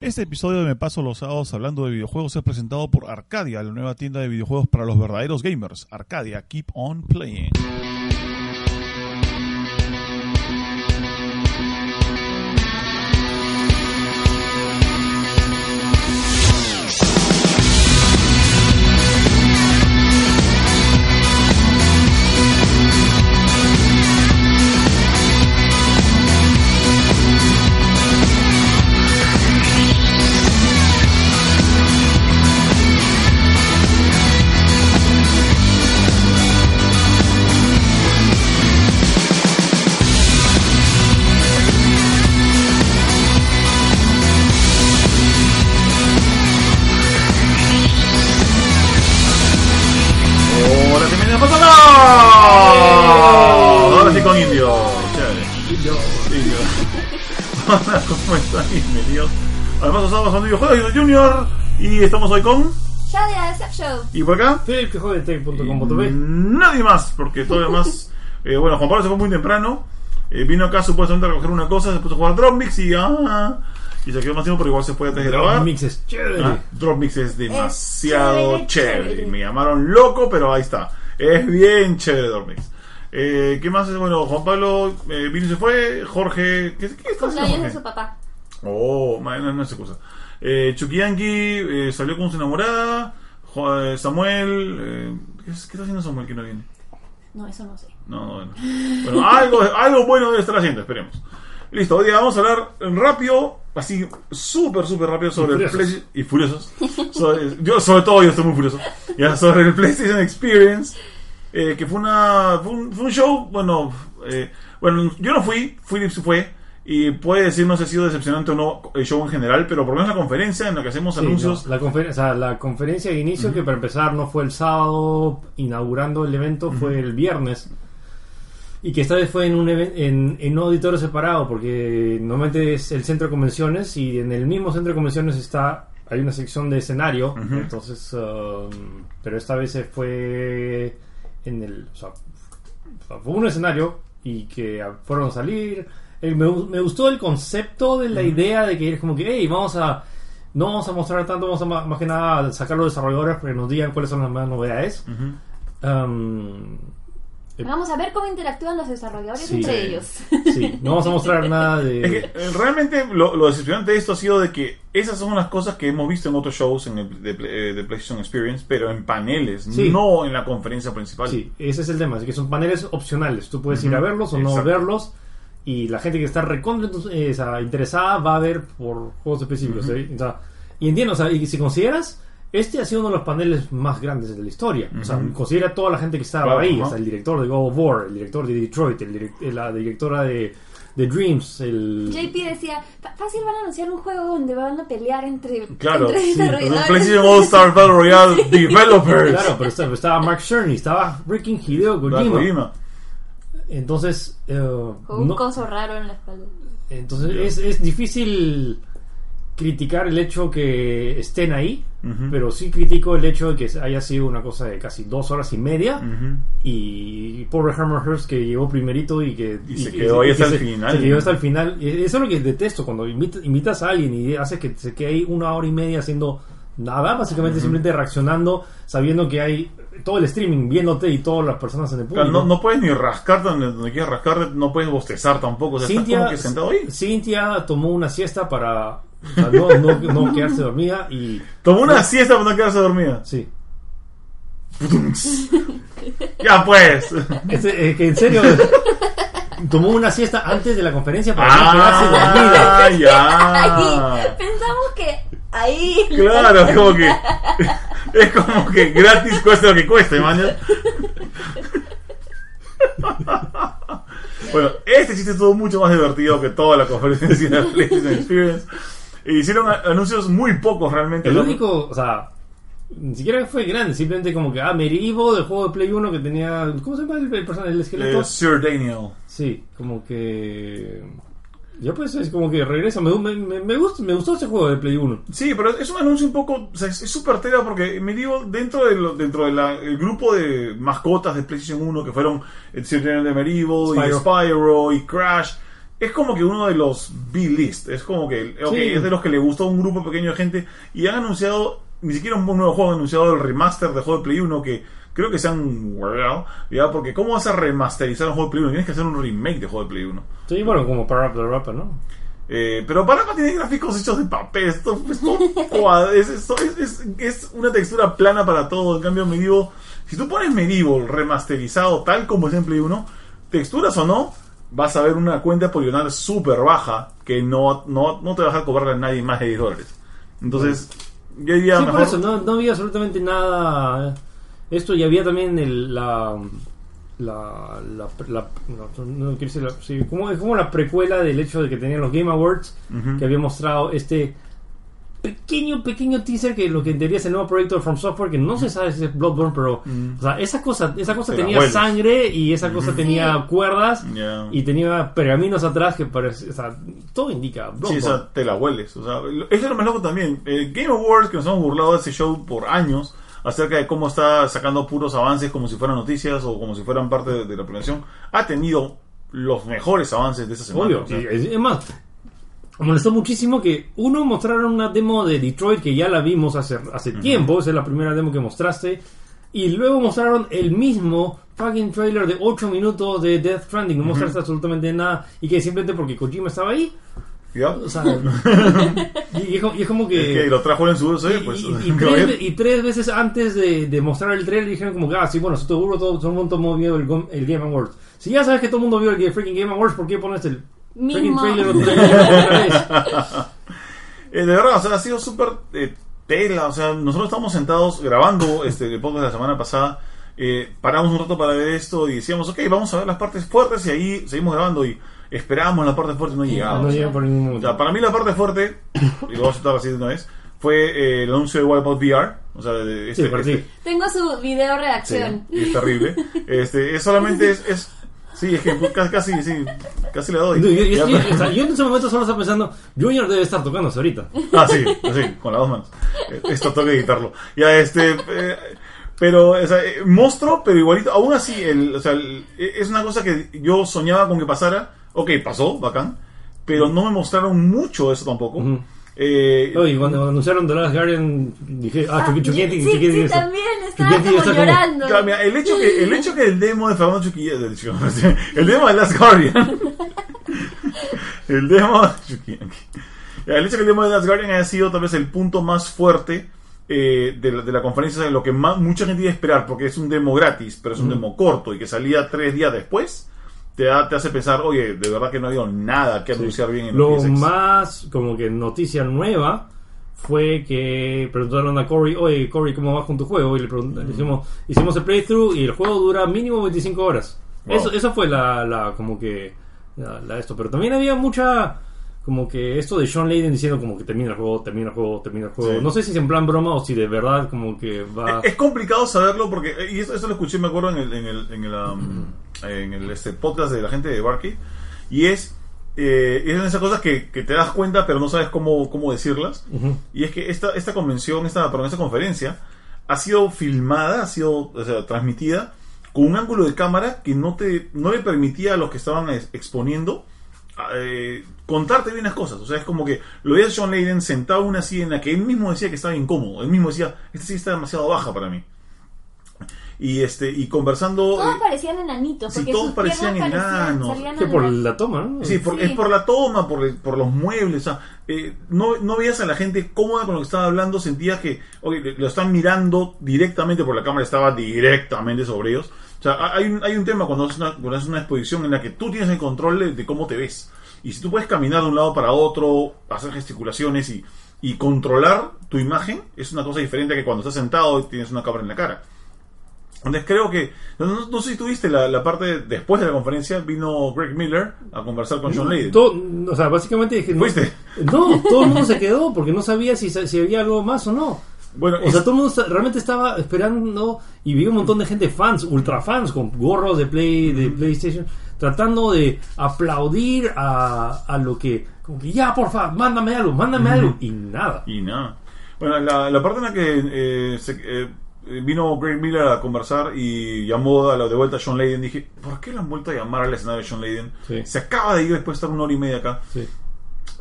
Este episodio de Me Paso los Sábados hablando de videojuegos es presentado por Arcadia, la nueva tienda de videojuegos para los verdaderos gamers. Arcadia, keep on playing. Sábados son videojuegos, Junior. Y estamos hoy con... Ya de Show. ¿Y por acá? Philip que Nadie más, porque todavía más. eh, bueno, Juan Pablo se fue muy temprano. eh, vino acá supuestamente a recoger una cosa, se puso a jugar Drop Mix y. Ah, y se quedó más tiempo, pero igual se fue antes de grabar. Mix es chévere. Ah, Drop Mix es demasiado chévere, chévere. chévere. Me llamaron loco, pero ahí está. Es bien chévere Drop Mix. Eh, ¿Qué más es? Bueno, Juan Pablo eh, vino y se fue. Jorge. ¿Qué, qué está haciendo Cumpleaños de Jorge? su papá. Oh, ma- no, no es excusa. Eh, Chukiyanki eh, salió con su enamorada. Jo- eh, Samuel. eh, ¿qué, es- qué está haciendo Samuel que no viene? No, eso no sé. No, no, bueno. Bueno, algo, algo bueno debe estar haciendo, esperemos. Listo, hoy día vamos a hablar rápido, así súper, súper rápido sobre el furiosos. PlayStation. Y furiosos. Sobre- yo, sobre todo, yo estoy muy furioso. Ya, sobre el PlayStation Experience. eh, que fue, una, fue, un, fue un show, bueno, eh, bueno, yo no fui, Philips fue. Y puede decir, no sé si ha sido decepcionante o no el show en general, pero por lo menos la conferencia en la que hacemos Sí, anuncios. no, la, confer- o sea, la conferencia de inicio, que para empezar no fue el sábado inaugurando el evento, fue el viernes. Y que esta vez fue en un, en, en un auditorio separado, porque normalmente es el centro de convenciones y en el mismo centro de convenciones está hay una sección de escenario. Ujú. Entonces, um, pero esta vez se fue en el. O sea, fue un escenario y que fueron a salir. Eh, me, me gustó el concepto de la idea de que es como que, hey, vamos a. No vamos a mostrar tanto, vamos a más que nada sacar a los desarrolladores para que nos digan cuáles son las más novedades. Um, eh, Vamos a ver cómo interactúan los desarrolladores Sí. entre ellos. sí, no vamos a mostrar nada de. Es que eh, realmente lo, lo decepcionante de esto ha sido de que esas son las cosas que hemos visto en otros shows en el, de, de PlayStation Experience, pero en paneles, Sí. no en la conferencia principal. Sí, ese es el tema, es que son paneles opcionales. Tú puedes ir a verlos o no exacto. verlos. Y la gente que está recontra eh, o sea, interesada va a ver por juegos específicos. ¿eh? O sea, y entiendo, o sea, y si consideras, este ha sido uno de los paneles más grandes de la historia. O sea, considera toda la gente que estaba Claro, ahí. ajá. O sea, el director de God of War, el director de Detroit, el direc- eh, la directora de, de Dreams, el... JP decía, "Fa- fácil van a anunciar un juego donde van a pelear entre, Claro, entre sí. desarrolladores. PlayStation All Star Battle Royale Developers. Claro, pero estaba, Mark Cerny, estaba freaking Hideo Kojima. Entonces, eh, Con un no- coso raro en la espalda. Entonces es, es difícil criticar el hecho que estén ahí, pero sí critico el hecho de que haya sido una cosa de casi dos horas y media y pobre Hammerhurst que llegó primerito y que Y se que- quedó ahí y hasta que el se- final. se quedó hasta el final. Eso es lo que detesto cuando invita- invitas a alguien y haces que se quede ahí una hora y media haciendo nada, básicamente simplemente reaccionando, sabiendo que hay todo el streaming viéndote y todas las personas en el público. Claro, no, no puedes ni rascarte donde, donde quieras rascarte, no puedes bostezar tampoco. O sea, estás como que sentado ahí. Cintia tomó una siesta para no, no, no quedarse dormida y Tomó una siesta para no quedarse dormida. sí. Ya pues. Es, es que en serio tomó una siesta antes de la conferencia para no quedarse dormida. Ah, ya. Pensamos que ahí... Claro, es como que. Es como que gratis cuesta lo que cueste, man. Bueno, este chiste estuvo mucho más divertido que toda la conferencia de PlayStation Experience. E hicieron anuncios muy pocos realmente. El ¿no? único, o sea, ni siquiera fue grande, simplemente como que, ah, Medieval del juego de Play 1 que tenía. ¿Cómo se llama el, el personaje? ¿El esqueleto? Eh, Sir Daniel. Sí, como que. Ya pues es como que regresa. Me, me, me, me gusta, me gustó ese juego de Play 1. Sí, pero es un anuncio un poco. O sea, es súper tela porque me digo, dentro del dentro del grupo de mascotas de PlayStation 1 que fueron el Sir Daniel de Medieval y Spyro. Spyro y Crash. Es como que uno de los B-list. Es como que Sí. es de los que le gustó a un grupo pequeño de gente. Y han anunciado, ni siquiera un nuevo juego, han anunciado el remaster de juego de Play 1 que creo que se han guardado. Ya, porque ¿cómo vas a remasterizar un juego de Play 1? Tienes que hacer un remake de juego de Play 1. Sí, bueno, como Power Up the Rapper, ¿no? Eh, pero Parapa tiene gráficos hechos de papel. Esto, es, esto es, es- es una textura plana para todo. En cambio, Medieval, si tú pones Medieval remasterizado tal como es en Play 1, texturas o no, vas a ver una cuenta poligonal súper baja que no, no, no te va a dejar cobrarle a nadie más de 10 dólares. Entonces, yo diría Sí, mejor. por eso, no, no había absolutamente nada. Esto y había también el, la. La, la, la- no, no quiero decir la- sí, como, es como la precuela del hecho de que tenían los Game Awards que había mostrado este pequeño pequeño teaser que lo que en teoría es el nuevo proyecto de From Software que no se sabe si es Bloodborne pero o sea esa cosa esa cosa Mm. Tenía sangre y esa cosa tenía Sí. cuerdas y tenía pergaminos atrás que parece o sea todo indica Sí, Bloodborne o sea, te la hueles. O sea, eso es lo más loco también. Eh, Game Awards, que nos hemos burlado de ese show por años, acerca de cómo está sacando puros avances como si fueran noticias o como si fueran parte de, de la premiación, ha tenido los mejores avances de esa semana. Obvio, o sea. y es, es más, me molestó muchísimo que uno mostraron una demo de Detroit que ya la vimos hace, hace tiempo, esa es la primera demo que mostraste, y luego mostraron el mismo fucking trailer de 8 minutos de Death Stranding, no mostraste absolutamente nada, y que simplemente porque Kojima estaba ahí, ¿Ya? o sea, y, y es como- y es como Es que lo trajo en su pues. y- y tres, ve- y tres veces antes de, de mostrar el trailer dijeron como que, ah, sí, bueno, seguro todo, todo el mundo vio el, Gom- el Game Awards. Si ya sabes que todo el mundo vio el freaking Game Awards, ¿por qué pones el freaking trailer otra otra vez? Eh, de verdad, o sea, ha sido súper eh, tela. O sea, nosotros estamos sentados grabando este el podcast de la semana pasada. eh, paramos un rato para ver esto y decíamos, ok, vamos a ver las partes fuertes y ahí seguimos grabando y esperábamos las partes fuertes y no llegaba. No o sea. llega por ningún O momento. sea, para mí la parte fuerte, y lo voy a aceptar así de una vez, fue eh, el anuncio de Wipeout VR. O sea, de Sí, este, por este- sí. Tengo su video sí, reacción. y es terrible. Este, es solamente es, es- sí, es que casi, casi, sí, casi le doy. Yo, yo- yo- o sea, yo en ese momento solo estaba pensando, Junior debe estar tocándose ahorita. Ah, sí, sí, con las dos manos. Eh, Esto tengo que editarlo. Ya, este. eh, pero, o sea, eh, monstruo, pero igualito. Aún así, el, o sea, el- eh, es una cosa que yo soñaba con que pasara. Ok, pasó, bacán. Pero no me mostraron mucho eso tampoco. Ujú. Eh, Oye, cuando anunciaron The Last Guardian, dije, ah, Ah, Chucky Chuquetti, sí, sí, eso. también estaba como está como- llorando. claro, mira, el hecho que el hecho que el demo de Fernando Chuquilla, del- el demo de Last Guardian, el demo, el hecho que el demo de Last Guardian haya sido tal vez el punto más fuerte eh, de, la, de la conferencia, de lo que más, mucha gente iba a esperar, porque es un demo gratis, pero es un demo corto y que salía tres días después, te, da- te hace pensar, oye, de verdad que no ha habido nada que anunciar bien en Lo PSX. más como que noticia nueva fue que preguntaron a Corey, oye Corey, ¿cómo vas con tu juego? Y le, pregunt- le dijimos, hicimos el playthrough y el juego dura mínimo 25 horas. Wow. Eso, eso fue la, la como que la, la esto. Pero también había mucha como que esto de Sean Layden diciendo como que termina el juego, termina el juego, termina el juego. Sí. No sé si es en plan broma o si de verdad como que va... Es complicado saberlo porque, y eso, eso lo escuché, me acuerdo, en el, en el, en el, um, en el este, podcast de la gente de Barkey, y es, eh, es de esas cosas que, que te das cuenta pero no sabes cómo, cómo decirlas, y es que esta, esta convención, esta, perdón, esta conferencia, ha sido filmada, ha sido o sea, transmitida con un ángulo de cámara que no, te, no le permitía a los que estaban ex- exponiendo eh, contarte bien las cosas. O sea, es como que lo veías a John Layden sentado en una silla en la que él mismo decía que estaba incómodo. Él mismo decía, esta silla está demasiado baja para mí. Y este y conversando... Todos eh, parecían enanitos. sí, todos parecían enanos. que por la- la toma, ¿no? Sí, por- Sí. es por la toma, por, el- por los muebles. O sea, eh, no, no veías a la gente cómoda con lo que estaba hablando, sentías que ok, lo están mirando directamente por la cámara, estaba directamente sobre ellos. O sea, hay un, hay un tema cuando haces una, cuando haces una exposición en la que tú tienes el control de, de cómo te ves. Y si tú puedes caminar de un lado para otro, hacer gesticulaciones y, y controlar tu imagen, es una cosa diferente a que cuando estás sentado y tienes una cámara en la cara. Entonces creo que, no, no sé si tuviste la, la parte de- después de la conferencia, vino Greg Miller a conversar con John. Todo- o sea, básicamente dije, no, ¿Fuiste? no, todo el mundo se quedó porque no sabía si, si había algo más o no. Bueno, O sea, todo el mundo realmente estaba esperando y vi un montón de gente fans, ultra fans, con gorros de Play, de PlayStation, tratando de aplaudir a, a lo que, como que ya, porfa, mándame algo, mándame algo, y nada. Y nada. Bueno, la, la parte en la que eh, se- eh, vino Greg Miller a conversar y llamó a la de vuelta a John Layden, dije, ¿por qué lo han vuelto a llamar al escenario de John Layden? Sí. Se acaba de ir después de estar una hora y media acá. Sí.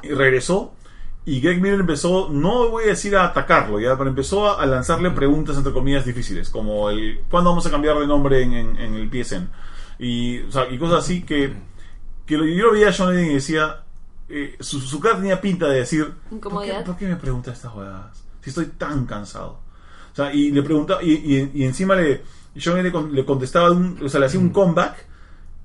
Y regresó. Y Greg Miller empezó, no voy a decir a atacarlo, ya, pero empezó a, lanzarle preguntas entre comillas difíciles, como el ¿cuándo vamos a cambiar de nombre en, en- en el PSN? Y, o sea, y cosas así que, que lo- yo lo veía a John Layden y decía, eh, su, su cara tenía pinta de decir, ¿por qué, Incomodidad. por qué me preguntas estas jugadas? Si estoy tan cansado. O sea, y le preguntaba, y, y- y encima le, John le, le contestaba, un- o sea, le hacía un comeback,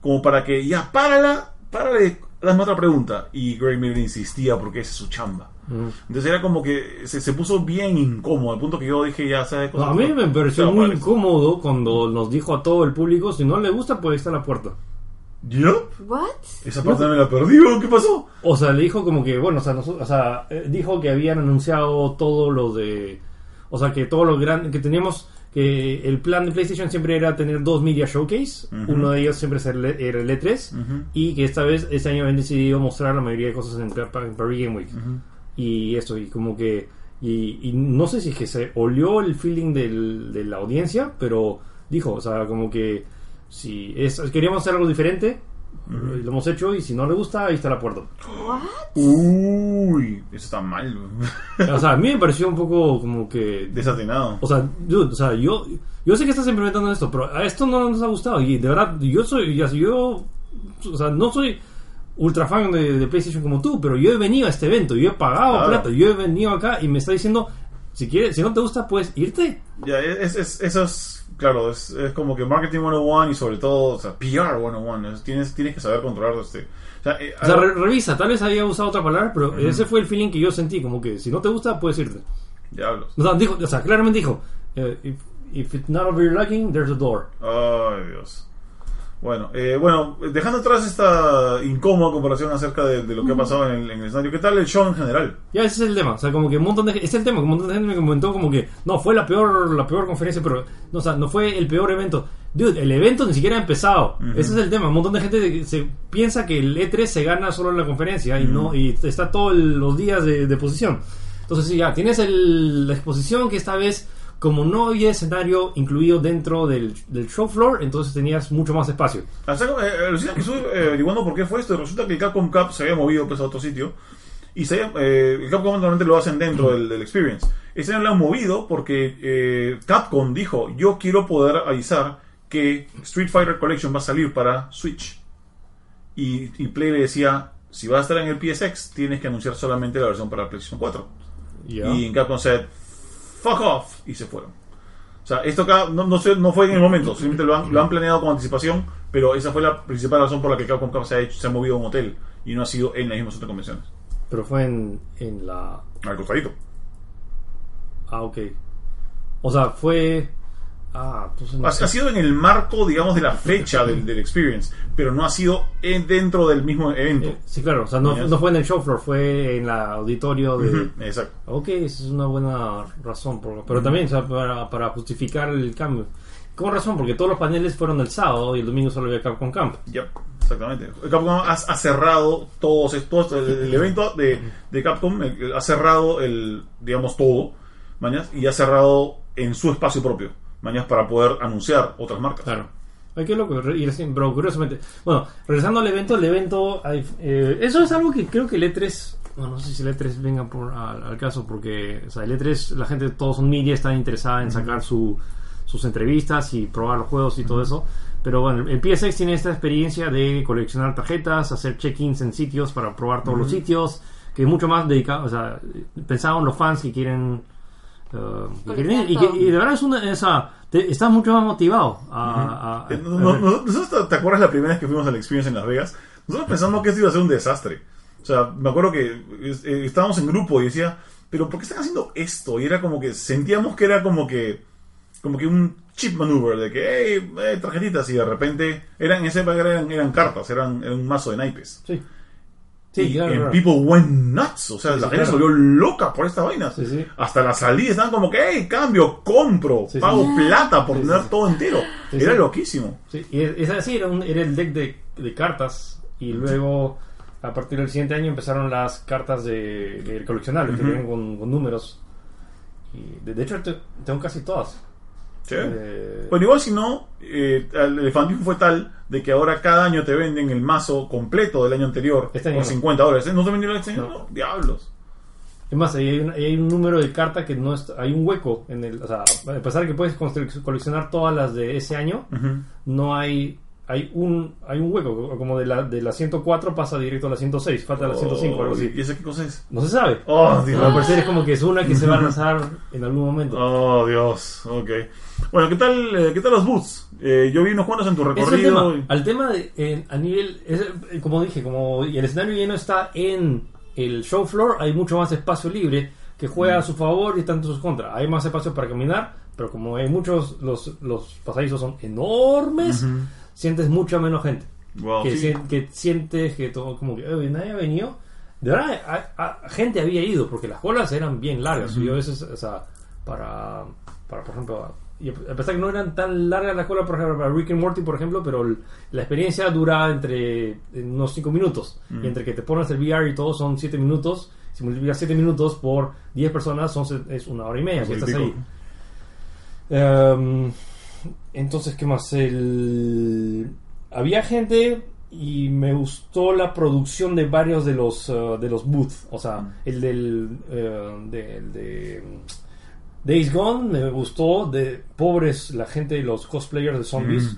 como para que ya, párala, párale, dame otra pregunta. Y Greg Miller insistía porque esa es su chamba. Mm. Entonces era como que se, se puso bien incómodo, al punto que yo dije, ya sabes No, a mí me pareció muy incómodo cuando nos dijo a todo el público, si no le gusta, pues ahí está la puerta. ¿Yo? ¿What? Esa parte me la perdí, ¿o ¿qué pasó? O sea, le dijo como que, bueno, o sea, noso- o sea, eh, dijo que habían anunciado todo lo de... O sea, que todo lo grande, que teníamos, que el plan de PlayStation siempre era tener dos Media Showcase, uno de ellos siempre era el era el E3, Ujú. y que esta vez, este año habían decidido mostrar la mayoría de cosas en, en Paris Game Week. Y esto, y como que... Y, y no sé si es que se olió el feeling del- de la audiencia, pero dijo, o sea, como que si es, queríamos hacer algo diferente, lo hemos hecho, y si no le gusta, ahí está la puerta. ¿What? Uy, eso está mal. O sea, a mí me pareció un poco como que... Desatinado. O sea, dude, o sea, yo, yo sé que estás implementando esto, pero a esto no nos ha gustado. Y de verdad, yo soy, ya- yo, o sea, no soy ultra fan de, de PlayStation como tú, pero yo he venido a este evento, yo he pagado Claro. plata, yo he venido acá y me está diciendo, si quieres, si no te gusta, puedes irte. Ya, es, es- eso es, claro, es, es como que Marketing 101 y sobre todo, o sea, PR 101. es- tienes, tienes que saber controlar este. O sea, eh, O sea, re- revisa, tal vez había usado otra palabra, pero ese fue el feeling que yo sentí, como que si no te gusta, puedes irte. diablos. O sea, dijo, o sea claramente dijo, eh, if, if it's not over your liking, there's a door. Ay, Dios. Bueno, eh, bueno, dejando atrás esta incómoda comparación acerca de, de lo que ha pasado en el, en el escenario, ¿qué tal el show en general? Ya ese es el tema, o sea, como que un montón de es el tema, que un montón de gente me comentó como que no fue la peor la peor conferencia, pero no, o sea, no fue el peor evento. Dude, el evento ni siquiera ha empezado. Ese es el tema, un montón de gente se piensa que el E3 se gana solo en la conferencia y no y está todos los días de, de posición. Entonces, sí, ya tienes el- la exposición que esta vez como no había escenario incluido dentro del, del show floor, entonces tenías mucho más espacio. Eh, resulta que estuve eh, averiguando por qué fue esto. Resulta que el Capcom Cup se había movido pues, a otro sitio. Y se había- eh, el Capcom normalmente lo hacen dentro del, del Experience. Este año lo han movido porque eh, Capcom dijo: Yo quiero poder avisar que Street Fighter Collection va a salir para Switch. Y, y Play le decía: Si va a estar en el PSX, tienes que anunciar solamente la versión para PlayStation 4. Ya. Y en Capcom said, fuck off, y se fueron. O sea, esto acá no, no, sé- no fue en el momento, simplemente lo han, lo han planeado con anticipación, pero esa fue la principal razón por la que Capcom Cup se ha, hecho, se ha movido a un hotel y no ha sido en la misma zona de convenciones. Pero fue en, en la Al costadito. Ah, ok. O sea, fue. Ah, entonces no Ha, sé. ha sido en el marco, digamos, de la fecha del, del experience, pero no ha sido en- dentro del mismo evento. Eh, sí, claro, o sea, no, no fue en el show floor, fue en la auditorio de. Ujú, Exacto. Ok, esa es una buena razón, por- pero también o sea, para, para justificar el cambio. ¿Cómo razón? Porque todos los paneles fueron el sábado y el domingo solo había Capcom Camp. Yep, exactamente. Capcom ha, ha cerrado todos estos, el, el evento de, de Capcom eh, ha cerrado el, digamos, todo, mañas, y ha cerrado en su espacio propio, mañas, para poder anunciar otras marcas. Claro. Ay, qué loco, y recién- pero curiosamente. Bueno, regresando al evento, el evento. hay- eh, eso es algo que creo que el E3. Bueno, no sé si el E3 venga por, al, al caso, porque o sea, el E3, la gente, todos son media, están interesada en sacar su, sus entrevistas y probar los juegos y todo eso. Pero bueno, el PSX tiene esta experiencia de coleccionar tarjetas, hacer check-ins en sitios para probar todos los sitios, que es mucho más dedicado, o sea, pensado en los fans que quieren. Ir, y, que- y de verdad es una.Esa, te- estás mucho más motivado a. a- a- Eh, no- no- no- nosotros, ¿te- ¿te acuerdas la primera vez que fuimos al Experience en Las Vegas? Nosotros pensamos que esto iba a ser un desastre. O sea, me acuerdo que eh, estábamos en grupo y decía, pero ¿por qué están haciendo esto? Y era como que sentíamos que era como que como que un chip maneuver de que, hey, eh, tarjetitas, y de repente eran, en esa época eran, eran cartas, eran, eran un mazo de naipes. Sí. Y Sí, claro, and claro. people went nuts, o sea, Sí, la sí, gente se claro. volvió loca por esta vaina. Sí, sí. Hasta la salida estaban como que, hey, cambio, compro, Sí, sí. pago plata por Sí, tener sí. todo entero. Sí, Era sí. loquísimo. Sí, y es así, era, un- era el deck de, de cartas y luego a partir del siguiente año empezaron las cartas de, de coleccionables que Ujú. vienen con, con números. Y de, de hecho te- tengo casi todas. Sí. Eh, Bueno, igual si no, eh, el elefantismo fue tal de que ahora cada año te venden el mazo completo del año anterior Este por no. 50 dólares. ¿No te vendieron este año? No. No, diablos. es más, hay, un, hay un número de carta que no está, hay un hueco en el, o sea, a pesar de que puedes coleccionar todas las de ese año, no hay hay un hay un hueco, como de la de la 104 pasa directo a la 106, falta la 105 o algo Oh, ¿Y así. esa qué cosa es? No se sabe. Oh, Dios. al parecer es como que es una que se va a lanzar en algún momento. Oh, Dios. Ok. Bueno, ¿qué tal, eh, ¿qué tal los boots? Eh, yo vi unos cuantos en tu Ese es el recorrido. tema. Al tema de, en- a nivel, es, eh, como dije, como y el escenario ya no está en el show floor, hay mucho más espacio libre que juega a su favor y tanto sus contra. Hay más espacio para caminar, pero como hay muchos, los, los pasadizos son enormes, sientes mucha menos gente. Wow, que, sí. que sientes que todo como que "Eh, nadie ha venido. De verdad, a- a- gente había ido porque las colas eran bien largas. Yo a veces, o sea, para, para por ejemplo, y a pesar que no eran tan largas las colas, por ejemplo, para Rick and Morty, por ejemplo, pero la experiencia dura entre eh, unos 5 minutos. Y entre que te pones el VR y todo son 7 minutos. Si multiplicas 7 minutos por 10 personas, son, es una hora y media que estás ahí. Em, entonces, ¿qué más? El... Había gente y me gustó la producción de varios de los eh, de los booths. O sea, el del eh, de mm, Days Gone me gustó. De pobres la gente, los cosplayers de zombies.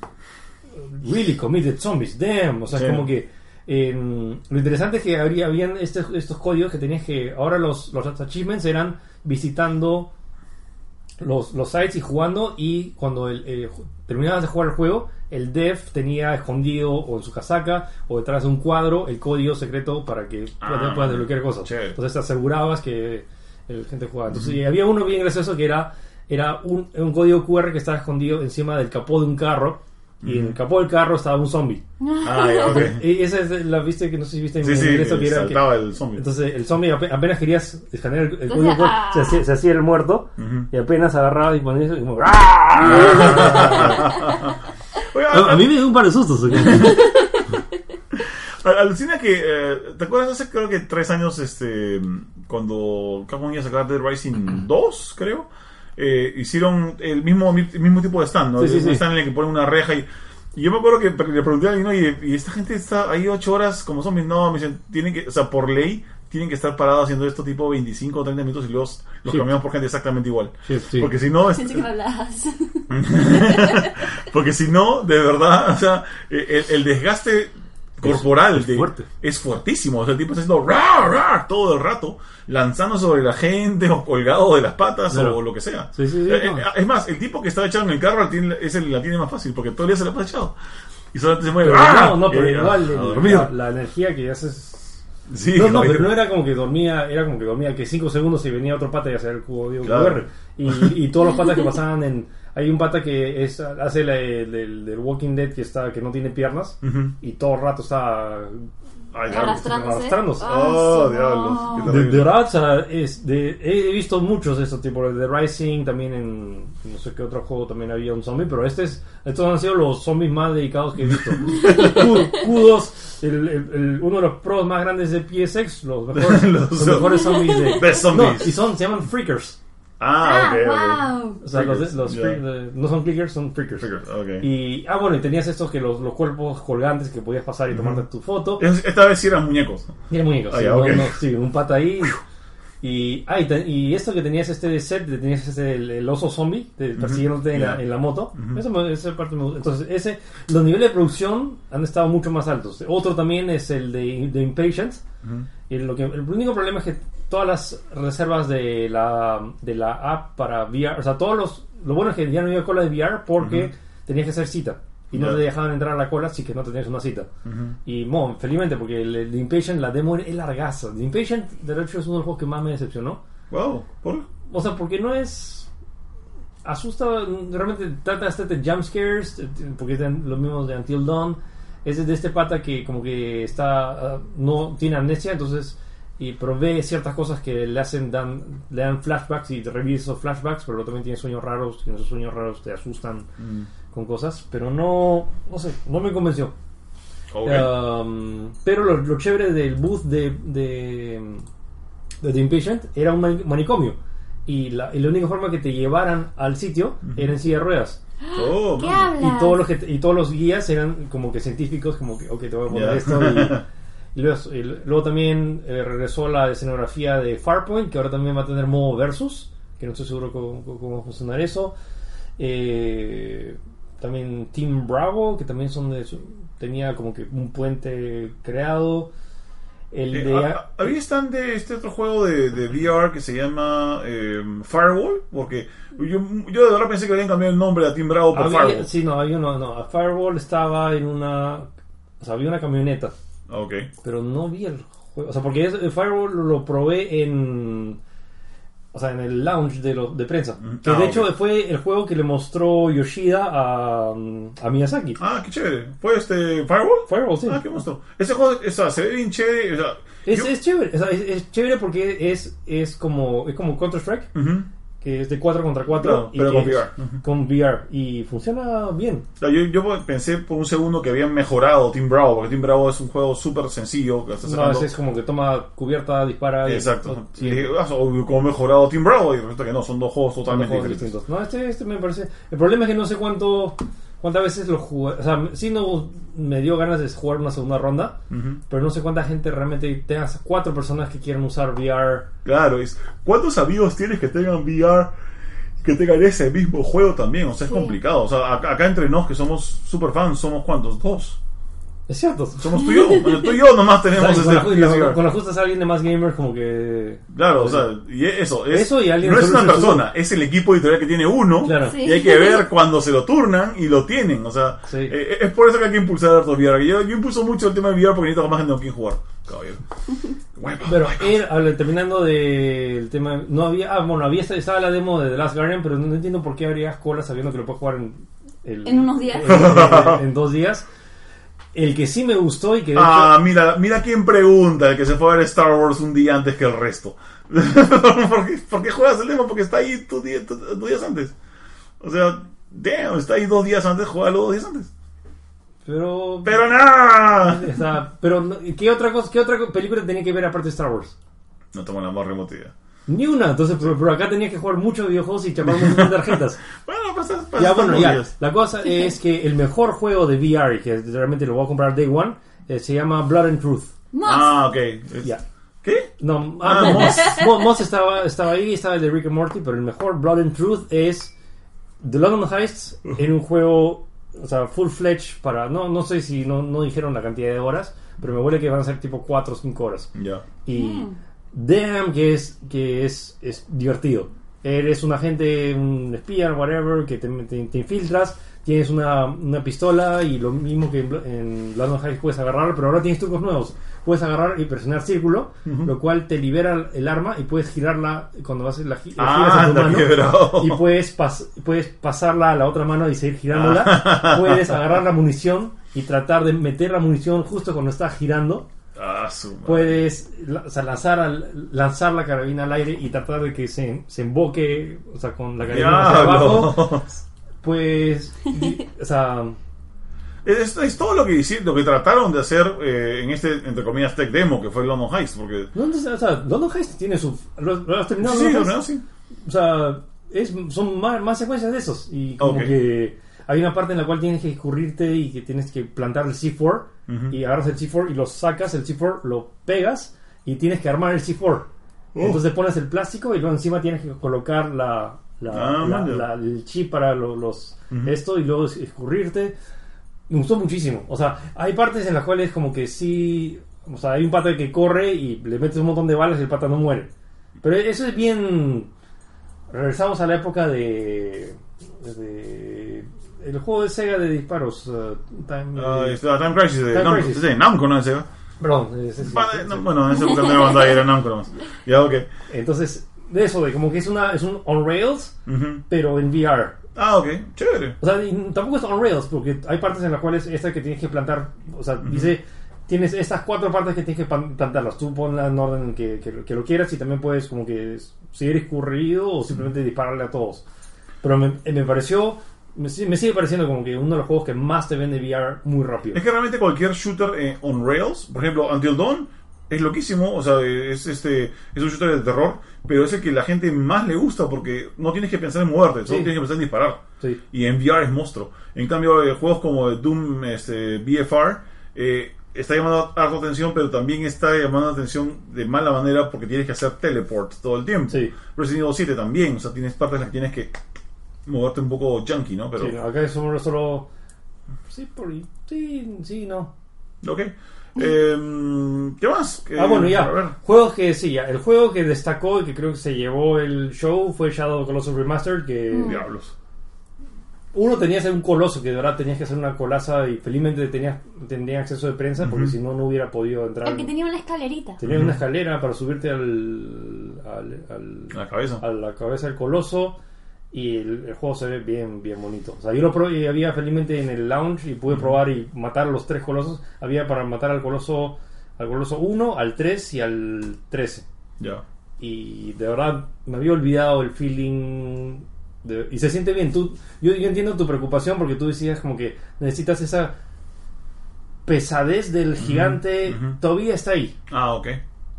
Really committed zombies. Damn. O sea, Sí. como que em, lo interesante es que habría, habían este- estos códigos que tenías que. Ahora los, los achievements eran visitando los, los sites y jugando y cuando el, eh, terminabas de jugar el juego, el dev tenía escondido o en su casaca o detrás de un cuadro el código secreto para que Ah, puedas desbloquear cosas. chévere. Entonces te asegurabas que el gente jugaba. Entonces y había uno bien gracioso que era, era un, un código QR que estaba escondido encima del capó de un carro y en el capó del carro estaba un zombie. Ah, ya, ok. Y esa es la viste que no sé si viste en Sí, sí, que era que- saltaba el zombie. entonces el zombie ape- apenas querías escanear el, el código se, hacía, se hacía el muerto y apenas agarraba y ponía eso y como a, a mí me dio un par de sustos. ¿ok? Al- Alucina que, eh, ¿te acuerdas hace creo que tres años, este, cuando Capcom iba a sacar Dead Rising 2, creo? Eh, hicieron el mismo, el mismo tipo de stand, ¿no? Sí, sí, stand en el que ponen una reja y, y yo me acuerdo que le pregunté a alguien, ¿no? y, esta gente está ahí ocho horas como zombies, no, me dicen, tienen que, o sea, por ley, tienen que estar parados haciendo esto tipo 25 o 30 minutos y luego los Sí. cambiamos por gente exactamente igual. Sí, sí. Porque si no, es- porque si no, de verdad, o sea, el, el desgaste corporal es fuerte. es fuertísimo. O sea, el tipo está haciendo rar, rar todo el rato, lanzando sobre la gente o colgado de las patas Claro. o lo que sea. Sí, sí, sí, Eh, no. eh, Es más, el tipo que está echado en el carro la tiene- es el, la tiene más fácil porque todo el día se la pasa echado. Y solamente se mueve. ¡ah! no, no, pero igual dormir. la, la energía que haces. Sí, No, no, pero no era como que dormía, era como que dormía que 5 segundos y venía otro pata y hacía el cubo de Claro. Y, y todos los patas que pasaban en. Hay un pata que es, hace la, el, del Walking Dead que está que no tiene piernas y todo el rato está Ay. Arrastrándose. Arrastrándose. Ah, Oh, diablos. no. Qué De, de es he visto muchos de estos tipos. De Rising, también en no sé qué otro juego también había un zombie, pero este es, estos han sido los zombies más dedicados que he visto. Kudos, el, el- el- uno de los pros más grandes de PSX, los mejores, Los los mejores zombies de. Best zombies. No, y son, se llaman freakers. Ah, ok, ok. Ah, wow. O sea, los, Freakers, los ya. freak- de- no son clickers, son freakers. Freakers, ok. Y, ah, bueno, y tenías estos que los, los cuerpos colgantes que podías pasar y tomarte tu foto. Es- Esta vez sí eran muñecos. ¿no? Mira muñecos, Ah, sí, ya, no- ok. no, sí, un pata ahí. Y, ah, y, te- y esto que tenías este de set, tenías este, el, el oso zombie de- persiguiéndote en, la, en la moto. Eso me- esa parte me gusta. Entonces, ese, los niveles de producción han estado mucho más altos. Otro también es el de, de Impatient. Y lo que, el único problema es que todas las reservas de la, de la app para VR, o sea, todos los. Lo bueno es que ya no había cola de VR porque tenías que hacer cita. Y no te dejaban entrar a la cola si que no tenías una cita. Y, bueno, felizmente, porque el, el Impatient, la demo es largaza. The Impatient, de hecho, es uno de los juegos que más me decepcionó. Wow. ¿Por? O sea, porque no es. asusta, realmente trata de hacerte jump scares, eh, porque es lo mismo de Until Dawn. Es de este pata que como que está, ah, no tiene amnesia, entonces, y pero ve ciertas cosas que le hacen, dan, le dan flashbacks y revive esos flashbacks, pero también tiene sueños raros, y en esos sueños raros te asustan con cosas, pero no, no sé, no me convenció. Um, pero lo, lo chévere del booth de, de, de The Impatient era un mani- manicomio. Y la, y la única forma que te llevaran al sitio era en silla de ruedas. Oh, ¿Qué? Y todos, los que, y todos los guías eran como que científicos, como que, ok, te voy a poner esto. Y, y luego, y luego también eh, regresó la escenografía de Farpoint, que ahora también va a tener modo versus, que no estoy seguro cómo, va a funcionar eso. Eh, también Team Bravo, que también son de, tenía como que un puente creado. El Eh, de... ¿ha- ha- ¿Había stand de este otro juego de, de VR que se llama eh, Firewall? Porque yo, yo de verdad pensé que habían cambiado el nombre a Team Bravo por había- Firewall. sí, no, había uno, no, Firewall estaba en una... O sea, había una camioneta. Ok. pero no vi el juego. O sea, porque el Firewall lo probé en. O sea, en el lounge de, lo, de prensa. Mm, Que ah, de ok. hecho fue el juego que le mostró Yoshida a, a Miyazaki. Ah, qué chévere. ¿Fue este Firewall? Firewall, sí. Ah, qué monstruo. Ese juego o sea, se ve bien chévere. O sea, Es, yo- es chévere. O sea, es, es chévere porque es, es como es como Counter-Strike. Que es de 4 contra 4. Claro, pero con VR. Con VR. Y funciona bien. Yo, yo pensé por un segundo que habían mejorado Team Bravo, porque Team Bravo es un juego súper sencillo. Que está No, es como que toma cubierta, dispara. Exacto. sí. Y dije, ah, so- ¿cómo ha mejorado Team Bravo? Y resulta que no, son dos juegos totalmente juegos diferentes. distintos. No, este, este me parece. El problema es que no sé cuánto cuántas veces lo jugué. O sea, sí no me dio ganas de jugar una segunda ronda, pero no sé cuánta gente realmente tengas cuatro personas que quieran usar VR. Claro, es, ¿cuántos amigos tienes que tengan VR que tengan ese mismo juego también? O sea, es Sí. complicado. O sea, acá, acá entre nos que somos super fans, somos cuántos? Dos. Es cierto. Somos tú y yo. Bueno, tú y yo nomás O sea, tenemos con, ese, ju- la- con la justa alguien de más gamer como que... Claro, o sea, y eso, es, Eso y alguien no es una persona, es el equipo editorial que tiene uno. Claro. Sí. Y hay que ver cuando se lo turnan y lo tienen. O sea, Sí. eh, es por eso que hay que impulsar harto VR. Yo, yo impulso mucho el tema de VR porque necesito más gente con quien jugar. Caballero. Pero él, terminando del tema, no había, ah, bueno, había estaba la demo de The Last Guardian, pero no entiendo por qué habría cola sabiendo que lo puedes jugar en, el- En unos días. en- en- en dos días. El que sí me gustó y que Ah, hecho, mira, mira quién pregunta, el que se fue a ver Star Wars un día antes que el resto. ¿Por, qué, por qué juegas el demo? Porque está ahí dos días, dos días antes. O sea, damn, está ahí dos días antes, juégalo dos días antes. pero Pero nada. o sea, pero no- ¿qué otra cosa, qué otra película tenía que ver aparte de Star Wars? No tengo la más remota idea. Ni una, entonces pero, pero acá tenía que jugar muchos videojuegos y chapar un montón de tarjetas. Bueno, pues, pues, ya bueno, ya. La cosa es que el mejor juego de VR que realmente lo voy a comprar Day One eh, se llama Blood and Truth. Moss. Ah, ok. Ya. ¿Qué? No, ah, no, Moss, Mo- Moss estaba, estaba ahí, estaba el de Rick and Morty, pero el mejor Blood and Truth es The London Heists en un juego, o sea, full fledged para, no, no sé si no, no dijeron la cantidad de horas, pero me huele que van a ser tipo 4 o 5 horas. Ya. Y damn que es, que es, es divertido. Eres un agente, un espía, whatever, que te, te- te infiltras, tienes una, una pistola y lo mismo que en, en Heights puedes agarrar, pero ahora tienes trucos nuevos. Puedes agarrar y presionar círculo, lo cual te libera el arma y puedes girarla cuando vas a la, gi- la Ah, giras a tu anda, mano y puedes, pas- puedes pasarla a la otra mano y seguir girándola. puedes agarrar la munición y tratar de meter la munición justo cuando está girando Ah, su puedes la- o sea, lanzar, al- lanzar la carabina al aire y tratar de que se, se emboque o sea, con la carabina hacia abajo. Pues, y- o sea, Es, es todo lo que hicieron, lo que trataron de hacer eh, en este, entre comillas, tech demo, que fue London Heist, porque... ¿dónde está? O sea, London Heist tiene su. ¿Lo, lo has terminado? Sí, ¿no? Sí. O sea, es, son más, más secuencias de esos. Y como que hay una parte en la cual tienes que escurrirte y que tienes que plantar el C4 Ujú. y agarras el C4 y lo sacas, el C4 lo pegas y tienes que armar el C4. Entonces pones el plástico y luego encima tienes que colocar la, la- Ah, la- la- el chip para lo- los Ujú. esto y luego es- escurrirte. Me gustó muchísimo. O sea, hay partes en las cuales como que sí, o sea, hay un pata que corre y le metes un montón de balas y el pata no muere. Pero eso es bien regresamos a la época de, de el juego de Sega de disparos uh, Time, eh, Time Crisis Time Namco, Crisis. Namco, ¿no? Ese, perdón, es- es- Vale, no, bueno, en esa época no era Namco nomás. Ya, ok. entonces de eso, de como que es una es un on rails, pero en VR. Ah, ok, chévere. O sea, tampoco es on rails, porque hay partes en las cuales esta que tienes que plantar, o sea, dice, tienes estas cuatro partes que tienes que plantarlas. Tú ponlas en orden que, que, que lo quieras y también puedes como que seguir escurrido o simplemente dispararle a todos. Pero me, me pareció, me, si- me sigue pareciendo como que uno de los juegos que más te vende VR muy rápido. Es que realmente cualquier shooter eh, on rails, por ejemplo, Until Dawn, es loquísimo, o sea, es este es un shooter de terror, pero es el que la gente más le gusta porque no tienes que pensar en moverte, solo Sí. tienes que pensar en disparar. Sí. Y en VR es monstruo. En cambio, eh, juegos como Doom este, BFR eh, está llamando harta atención, pero también está llamando atención de mala manera porque tienes que hacer teleport todo el tiempo. Sí. Resident Evil 7 también, o sea, tienes partes en las que tienes que moverte un poco junky, ¿no? Pero, Sí, acá es solo, solo sí, por, sí, sí, no. ok. Em, ¿Qué más? Ah, bueno, A ya. Juegos que sí, ya. El juego que destacó y que creo que se llevó el show fue Shadow of Colossus Remastered, que Diablos. uno tenía que ser un coloso, que de verdad tenías que hacer una colaza y felizmente tenías, tenía acceso de prensa, porque si no, no hubiera podido entrar. El que tenía una escalerita. Tenía una escalera para subirte al, al- la cabeza. a la cabeza del coloso y el, el juego se ve bien bien bonito. O sea, yo lo probé y había felizmente en el lounge y pude probar y matar a los tres colosos. Había para matar al coloso al coloso 1, al 3 y al 13. Ya. Y de verdad me había olvidado el feeling de- y se siente bien. Tú, yo, yo entiendo tu preocupación porque tú decías como que necesitas esa pesadez del gigante. ujú. Todavía está ahí. Ah, ok.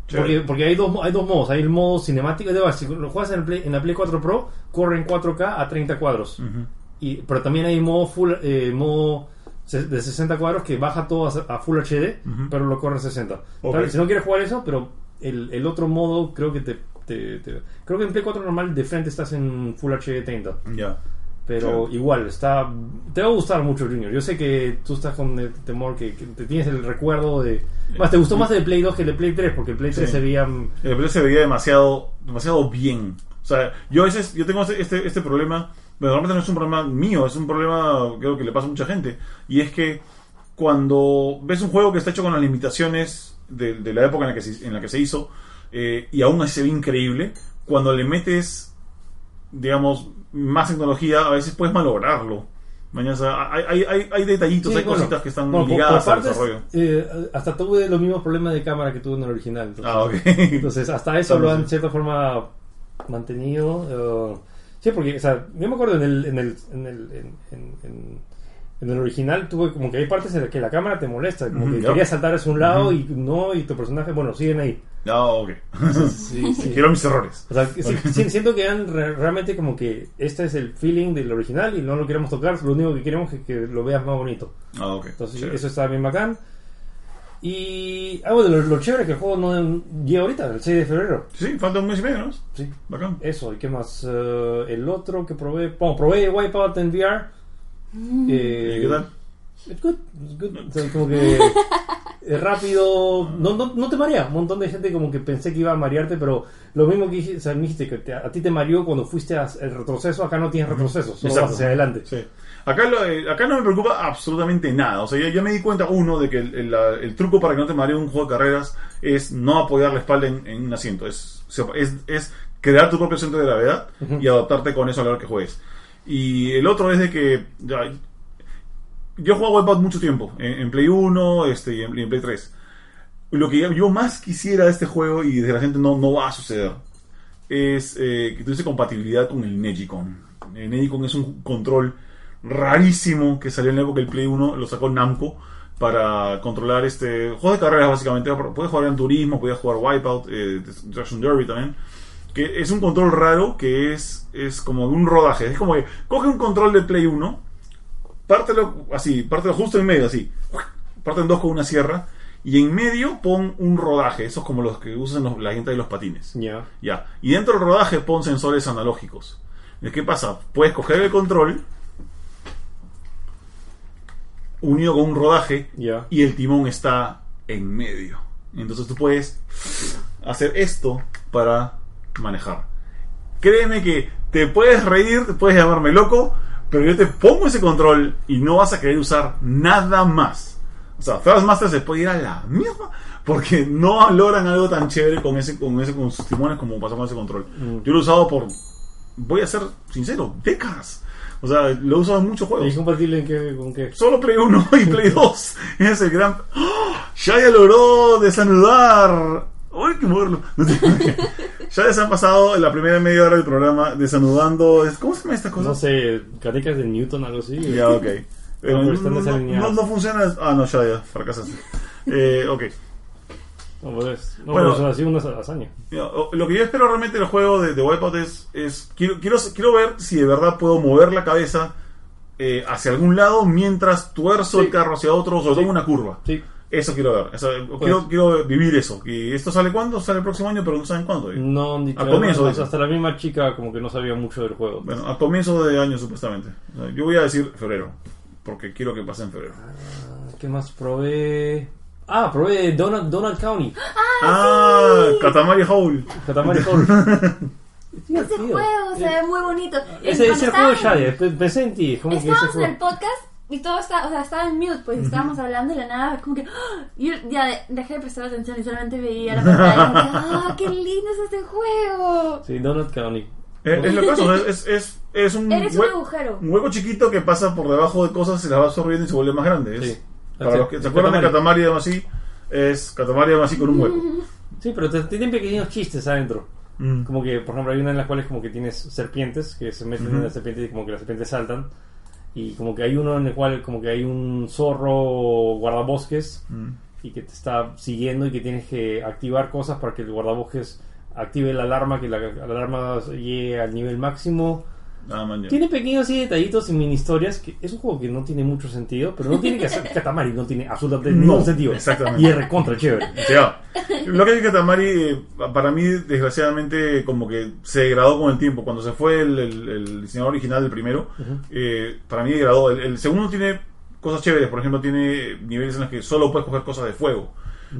Porque, porque hay dos hay dos modos, hay el modo cinemático, de si lo juegas en, el Play, en la Play 4 Pro, corre en 4K a 30 cuadros. Ujú. Y, pero también hay modo full eh, modo de 60 cuadros que baja todo a, a Full HD, Ujú. pero lo corre en 60. Ok. Claro, si no quieres jugar eso, pero el, el otro modo creo que te, te- te- creo que en Play 4 normal de frente estás en Full HD 30. Ya. Pero igual, está te va a gustar mucho Junior. Yo sé que tú estás con el temor que, que te tienes el recuerdo de más te gustó más el Play 2 que el de Play 3 porque el Play 3 Sí. se veía El Play se veía demasiado, demasiado bien. O sea, yo a veces, yo tengo este, este, este problema, pero realmente no es un problema mío, es un problema creo que le pasa a mucha gente. Y es que cuando ves un juego que está hecho con las limitaciones de, de la época en la que se, en la que se hizo, eh, y aún así se ve increíble, cuando le metes, digamos, más tecnología, a veces puedes malograrlo. Mañana, hay, hay, hay, hay detallitos, Sí, hay bueno, cositas que están bueno, por- ligadas por al partes, desarrollo. eh, hasta tuve los mismos problemas de cámara que tuve en el original. Entonces, Ah, ok. entonces, hasta eso lo han de cierta forma mantenido. eh, sí, porque, o sea, yo me acuerdo en el, en el, en el, en, en- en- el original tuve como que hay partes en las que la cámara te molesta, como Ujú, que querías saltar hacia un lado y no, y tu personaje, bueno, siguen ahí. Ah, ok. Sí, sí. Quiero mis errores. O sea, que sí- sí, siento que han re- realmente como que este es el feeling del original y no lo queremos tocar, lo único que queremos es que lo veas más bonito. Ah, ok. Entonces Chévere. eso está bien bacán. Y ah, bueno, lo, lo chévere es que el juego no llega ahorita, el 6 de febrero. Sí, falta un mes y medio, ¿no? Sí. Bacán. Eso, ¿y qué más? Eh, el otro que probé, bueno, probé Wipeout en VR. Eh, ¿Y qué tal? It's good, it's good. O sea, como que es rápido, no, no, no te marea. Un montón de gente como que pensé que iba a marearte, pero lo mismo que dijiste, o sea, dijiste que te- a ti te mareó cuando fuiste al retroceso, acá no tienes retroceso, solo Exacto. vas hacia adelante. Sí. Acá, lo- eh, acá no me preocupa absolutamente nada. O sea, ya, ya me di cuenta, uno, de que el, el- la- el truco para que no te maree un juego de carreras es no apoyar la espalda en, en un asiento. Es, es, es crear tu propio centro de gravedad y adaptarte con eso a la hora que juegues. Y el otro es de que ya, yo he jugado Wipeout mucho tiempo, en, Play 1 este, y, en, Play 3. Lo que yo más quisiera de este juego, y desgraciadamente no, no va a suceder, es eh, que tuviese compatibilidad con el Negicon. El Negicon es un control rarísimo que salió en la época del Play 1, lo sacó Namco para controlar este juegos de carreras básicamente. Puedes jugar en Turismo, puedes jugar Wipeout, eh, Derby también. Que es un control raro que es, es como de un rodaje. Es como que coge un control de Play 1, pártelo así, pártelo justo en medio, así. Parte en dos con una sierra. Y en medio pon un rodaje, esos como los que usan los- la gente de los patines. Ya. Ya. Y dentro del rodaje pon sensores analógicos. ¿Qué pasa? Puedes coger el control unido con un rodaje Ya. y el timón está en medio. Entonces tú puedes hacer esto para manejar. Créeme que te puedes reír, te puedes llamarme loco, pero yo te pongo ese control y no vas a querer usar nada más. O sea, Thrustmaster se puede ir a la mierda porque no logran algo tan chévere con ese, con ese, con sus timones como pasó con ese control. Mm. Yo lo he usado por, voy a ser sincero, décadas. O sea, lo he usado en muchos ¿Y juegos. es compatible en qué, con qué? Solo Play 1 y Play 2. Es el gran. ¡Oh! Shaya logró desanudar. ¡Uy, qué moderno! ya les han pasado la primera media hora del programa desanudando. ¿Cómo se llama esta cosa? No sé, canicas de Newton, algo así. Ya, ok. Eh, no, no- desalineadas. no- no funciona. Ah, no, ya, ya, fracasaste. Eh, ok. No, pues, no, Bueno. pero es así una hazaña. O- Lo que yo espero realmente del juego de, de Wipeout es, es quiero, quiero, quiero ver si de verdad puedo mover la cabeza eh, hacia algún lado mientras tuerzo Sí. el carro hacia otro, todo en una curva. Sí. Eso quiero ver. Eso, quiero, quiero vivir eso. ¿Y esto sale cuándo? Sale el próximo año, pero no saben cuándo. No, ni Al comienzo, hasta, dice. hasta la misma chica como que no sabía mucho del juego. Bueno, a comienzo de año supuestamente. O sea, yo voy a decir febrero, porque quiero que pase en febrero. ¿Qué más probé? Ah, probé Donald, Donald County. Ah, Katamari Hole. Katamari Hall. Ese juego se ve muy bonito. Ese, ese juego ya, pe- pensé en ti. Que Estábamos en el podcast y todo estaba, o sea, estaba en mute, pues estábamos hablando y la nada, como que, ¡ah! yo ya de- dejé de prestar atención y solamente veía la pantalla. y que, ¡Ah, qué lindo es este juego! Sí, Donald County. Es, es lo que pasa, es, es, es, un, Eres un agujero. un hueco chiquito que pasa por debajo de cosas y las va absorbiendo y se vuelve más grande. Es- Sí. Para Sí. los que se acuerdan de Katamari Damacy, es Katamari Damacy con un hueco. Sí, pero te- tienen pequeños chistes adentro. Mm. Como que, por ejemplo, hay una en las cuales como que tienes serpientes que se meten en la serpiente y como que las serpientes saltan. Y como que hay uno en el cual como que hay un zorro guardabosques Mm. y que te está siguiendo y que tienes que activar cosas para que el guardabosques active la alarma, que la, la alarma llegue al nivel máximo. Ah. Tiene pequeños así detallitos y mini historias que es un juego que no tiene mucho sentido, pero no tiene que hacer Katamari, no tiene absolutamente No, ningún sentido. exactamente. Y es recontra chévere. Lo que hay que Katamari, eh, para mí, desgraciadamente, como que se degradó con el tiempo. Cuando se fue el, el- el diseñador original del primero, eh, para mí degradó. El, el segundo tiene cosas chéveres, por ejemplo, tiene niveles en los que solo puedes coger cosas de fuego.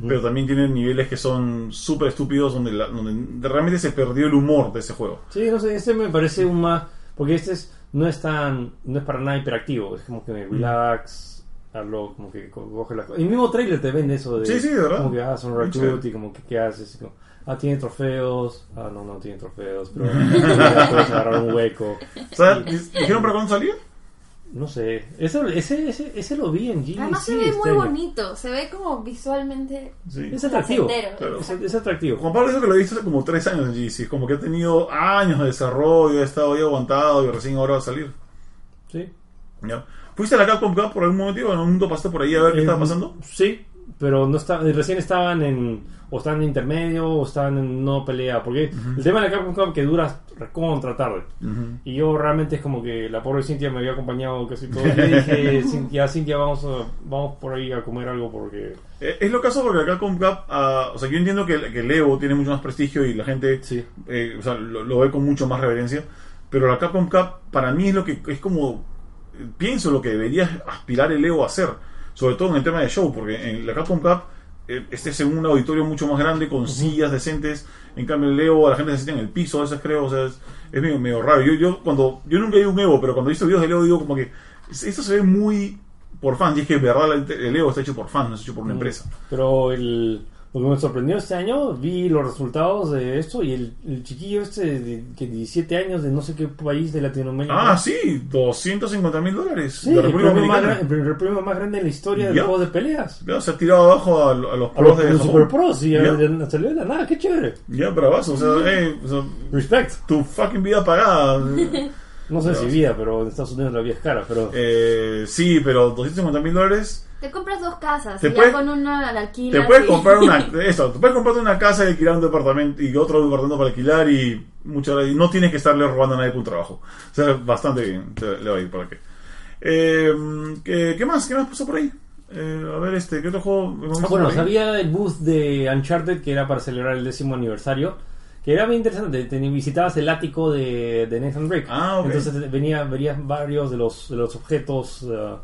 Pero también tiene niveles que son súper estúpidos, donde, la- donde realmente se perdió el humor de ese juego. Sí, no sé, este me parece un más. Porque este es, no es tan. No es para nada hiperactivo. Es como que relax, hazlo, como que co- coge las cosas. El mismo trailer te vende eso de. Sí, sí, de verdad. Como que ah, son recruit y como que qué haces. Como, ah, tiene trofeos. Ah, no, no tiene trofeos. Pero puedes agarrar un hueco. O sea, ¿dijeron para cuándo salía? No sé. Ese, ese, ese, ese lo vi en GDC. Además se ve muy bonito, se ve como visualmente Sí. Es atractivo. Claro. Es, es atractivo. Juan Pablo dijo que lo he visto hace como tres años en GC. Como que ha tenido años de desarrollo, ha estado ahí aguantado y recién ahora va a salir. Sí. ¿Ya? ¿Fuiste a la Capcom Cup por algún motivo? ¿En algún momento pasaste por ahí a ver qué Eh, estaba pasando? Sí, pero no está, recién estaban en. O estaban en intermedio o estaban en no pelea. Porque el tema de la Capcom Cup que dura recontra tarde. Y yo realmente es como que la pobre Cintia me había acompañado casi todo. Y dije, Cintia, Cintia, vamos, a- vamos por ahí a comer algo porque. Eh, es lo caso porque la Capcom Cup, ah, o sea, yo entiendo que, que el Evo tiene mucho más prestigio y la gente Sí. eh, o sea, lo, lo ve con mucho más reverencia. Pero la Capcom Cup, para mí, es lo que es como. eh, Pienso lo que debería aspirar el Evo a hacer. Sobre todo en el tema de show, porque en la Capcom Cup. Eh, Este es en un auditorio mucho más grande con sillas decentes. En cambio, el Evo, la gente se sienta en el piso, a veces creo. O sea, es, es medio, medio raro. Yo, yo, cuando, yo nunca he ido a un Evo, pero cuando he visto videos del Evo, digo como que esto se ve muy por fans. Y es que, en verdad, el Evo está hecho por fans, no está hecho por una empresa. Pero el, lo que me sorprendió este año, vi los resultados de esto y el, el chiquillo este de, que 17 años de no sé qué país de Latinoamérica. Ah, sí, 250 mil dólares. Sí, de el premio, más, Dominicana. gran- el premio más grande en la historia de Ya. juegos de peleas. Claro, se ha tirado abajo a, lo- a los A pros los, de los. Super Pros y Ya. a- a- salió de la nada, qué chévere. Ya, bravazo. O sea, eh, o sea, Respect. tu fucking vida pagada. No sé si vida, pero en Estados Unidos la vida es cara, pero... Eh, sí, pero 250 mil dólares. Te compras dos casas Te y puede- ya con una al alquiler. Te puedes sí. comprar una. Eso, te puedes comprarte una casa y alquilar un departamento y otro departamento para alquilar y mucho, y no tienes que estarle robando a nadie por un trabajo. O sea, bastante bien. te- le va a ir por aquí. Eh, ¿qué, qué más? ¿Qué más pasó por ahí? Eh, a ver, este, ¿qué otro juego? Ah, bueno, había el booth de Uncharted que era para celebrar el décimo aniversario, que era muy interesante. Te, visitabas el ático de, de Nathan Drake. Ah, ok. Entonces te- venía, verías varios de los, de los objetos. uh,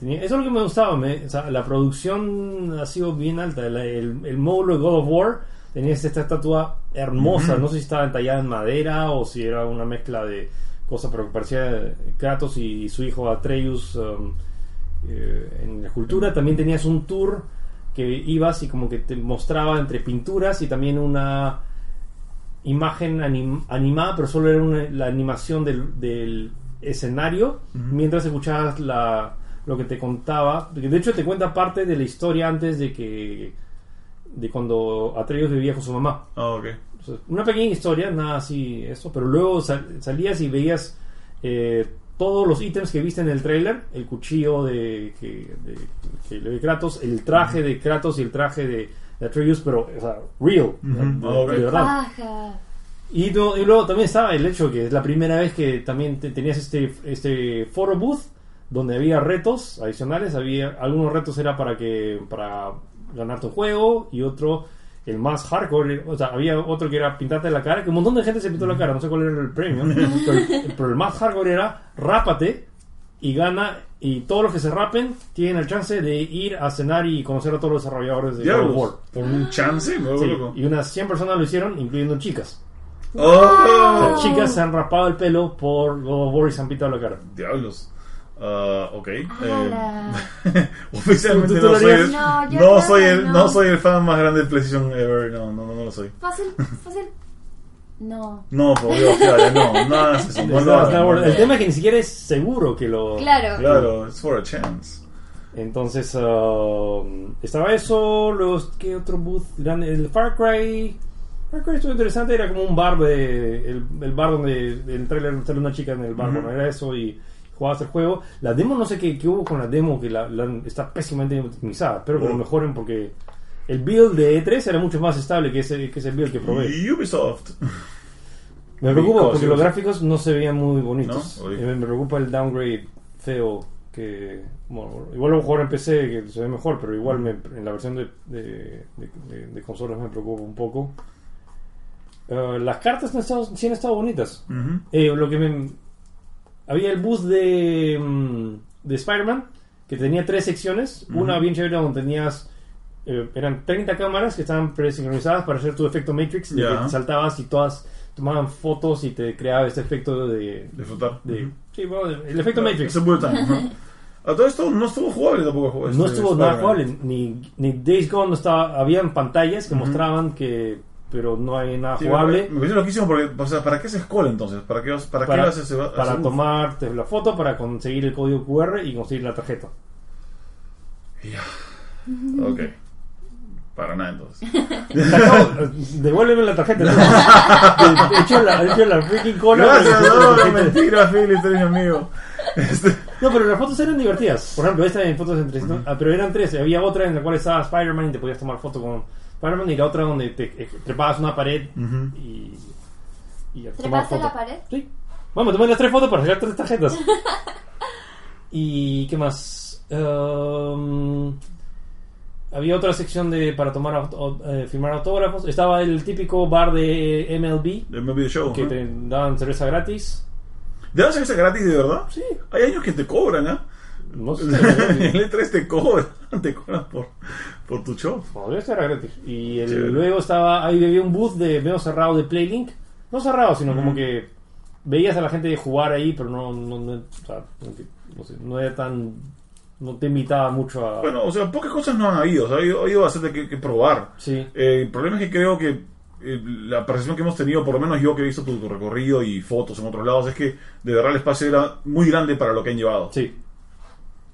tenía- eso es lo que me gustaba. me- o sea, la producción ha sido bien alta. La- el, el módulo de God of War tenía esta estatua hermosa. No sé si estaba entallada en madera o si era una mezcla de cosas, pero que parecía Kratos y su hijo Atreus. um, eh, en la escultura. También tenías un tour que ibas y como que te mostraba entre pinturas y también una imagen anim- animada, pero solo era una- la animación del, del escenario mientras escuchabas la, lo que te contaba. De hecho, te cuenta parte de la historia antes de que de cuando Atreus vivía con su mamá. Ah, ok. O sea, una pequeña historia, nada así, eso, pero luego sal- salías y veías eh, todos los ítems que viste en el trailer, el cuchillo de, que, de, que- de Kratos, el traje de Kratos y el traje de, de Atreus, pero, o sea, real, de, Ah, ok. de verdad. Y, no- y luego también estaba el hecho que es la primera vez que también te- tenías este, este photo booth donde había retos adicionales. Había algunos retos era para que para ganarte un juego y otro el más hardcore, o sea, había otro que era pintarte la cara, que un montón de gente se pintó la cara, no sé cuál era el premio, pero, el- pero el más hardcore era rápate y gana y todos los que se rapen tienen el chance de ir a cenar y conocer a todos los desarrolladores de God War. Por un chance, me Sí, loco. y unas 100 personas lo hicieron, incluyendo chicas. ¡Oh! Las chicas se han rapado el pelo por God of War y se han pintado la cara. Diablos. Ah, ok. Eh, oficialmente ¿Tú- tú no lo soy, el, No, soy el, no. no soy el fan más grande de PlayStation ever. No, no, no, no lo soy. Fácil, fácil. No. No, por Dios, claro, no, no eso. No, no, el tema es que ni siquiera es seguro que lo... Claro. Claro, it's for a chance. Entonces, ah, estaba eso, luego, ¿qué otro booth? grande? El Far Cry... Far Cry estuvo interesante, era como un bar de... El, el bar donde el trailer sale una chica en el bar, bueno, era eso y jugabas el juego. La demo, no sé qué, qué hubo con la demo, que la, la- está pésimamente optimizada. Espero que lo Oh. mejoren porque el build de E3 era mucho más estable que ese, que ese build que probé. Ubisoft. Me preocupa porque los gráficos no se veían muy bonitos. Y me, me preocupa el downgrade feo que bueno, igual lo a jugar en PC que se ve mejor, pero igual me- en la versión de, de, de- de- de consolas me preocupa un poco. Eh, las cartas no han estado- sí han estado bonitas. Eh, lo que me había el booth de, mm, de Spider-Man que tenía tres secciones. Una bien chévere donde tenías eh, eran 30 cámaras que estaban presincronizadas para hacer tu efecto Matrix, de que te saltabas y todas tomaban fotos y te creaba este efecto de. De- Ujú. sí, bueno, el efecto Matrix. Bullet time. ajá. A todo esto no estuvo jugable tampoco. este, No estuvo nada jugable, ni, ni Days Gone no estaba, habían pantallas que mostraban que, pero no hay nada Sí, jugable. Me pareció loquísimo porque, o sea, ¿para qué se escola entonces? ¿Para qué, vas- para qué para, para tomarte la foto, para conseguir el código QR y conseguir la tarjeta. Ok. Para nada entonces. Devuélveme la tarjeta. ¿no? He hecho la, he hecho la freaking cola. Gracias, no, no, mentira, Philip, eres mi amigo. Este, No, pero las fotos eran divertidas. Por ejemplo, esta en fotos entre ah, pero eran tres. Había otra en la cual estaba Spider-Man y te podías tomar foto con Spider-Man y la otra donde te eh, trepabas una pared Ujú. y, y ¿Trepaste la pared? Sí. Vamos, tomé las tres fotos para sacar tres tarjetas. ¿Y qué más? Um, había otra sección de para tomar auto- eh, firmar autógrafos. Estaba el típico bar de MLB de Movie Show. que te daban cerveza gratis. ¿De dónde cerveza gratis de verdad? Sí. Hay años que te cobran, ¿ah? No sé. En el E3 te cobran, te cobran por, por tu show. Podría ser gratis. Y el- luego estaba, ahí había un booth de medio cerrado de Playlink. No cerrado, sino como que veías a la gente jugar ahí, pero no, no, no, o sea, no sé, no era tan, no te invitaba mucho a... Bueno, o sea, pocas cosas no han habido. O sea, ha habido, ha habido bastante que, que probar. sí. Eh, el problema es que creo que eh, la percepción que hemos tenido, por lo menos yo que he visto tu, tu recorrido y fotos en otros lados, es que de verdad el espacio era muy grande para lo que han llevado. Sí.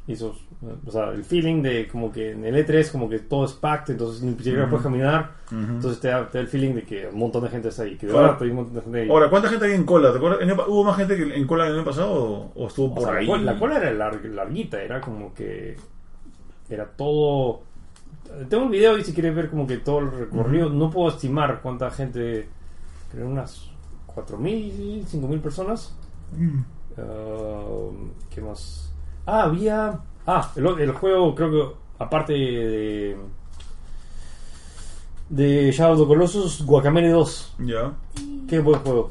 Y o sea, el feeling de como que en el E3 como que todo es packed, entonces ni siquiera puedes caminar. Entonces te da, te da el feeling de que un montón de gente está ahí, que Claro. verdad hay un montón de gente ahí. Ahora, ¿cuánta gente había en cola? ¿Te acuerdas? ¿En el pa- ¿Hubo más gente que en cola el año pasado o, o estuvo O por sea, la ahí? cola- La, cola era lar- larguita, era como que era todo. Tengo un video y si quieres ver como que todo el recorrido, no puedo estimar cuánta gente, creo unas 4.000, 5.000 personas. Ah, ¿Qué más? Ah, había. Ah, el, el juego, creo que aparte de. De Shadow of the Colossus, Guacamele 2. Ya. Qué buen juego.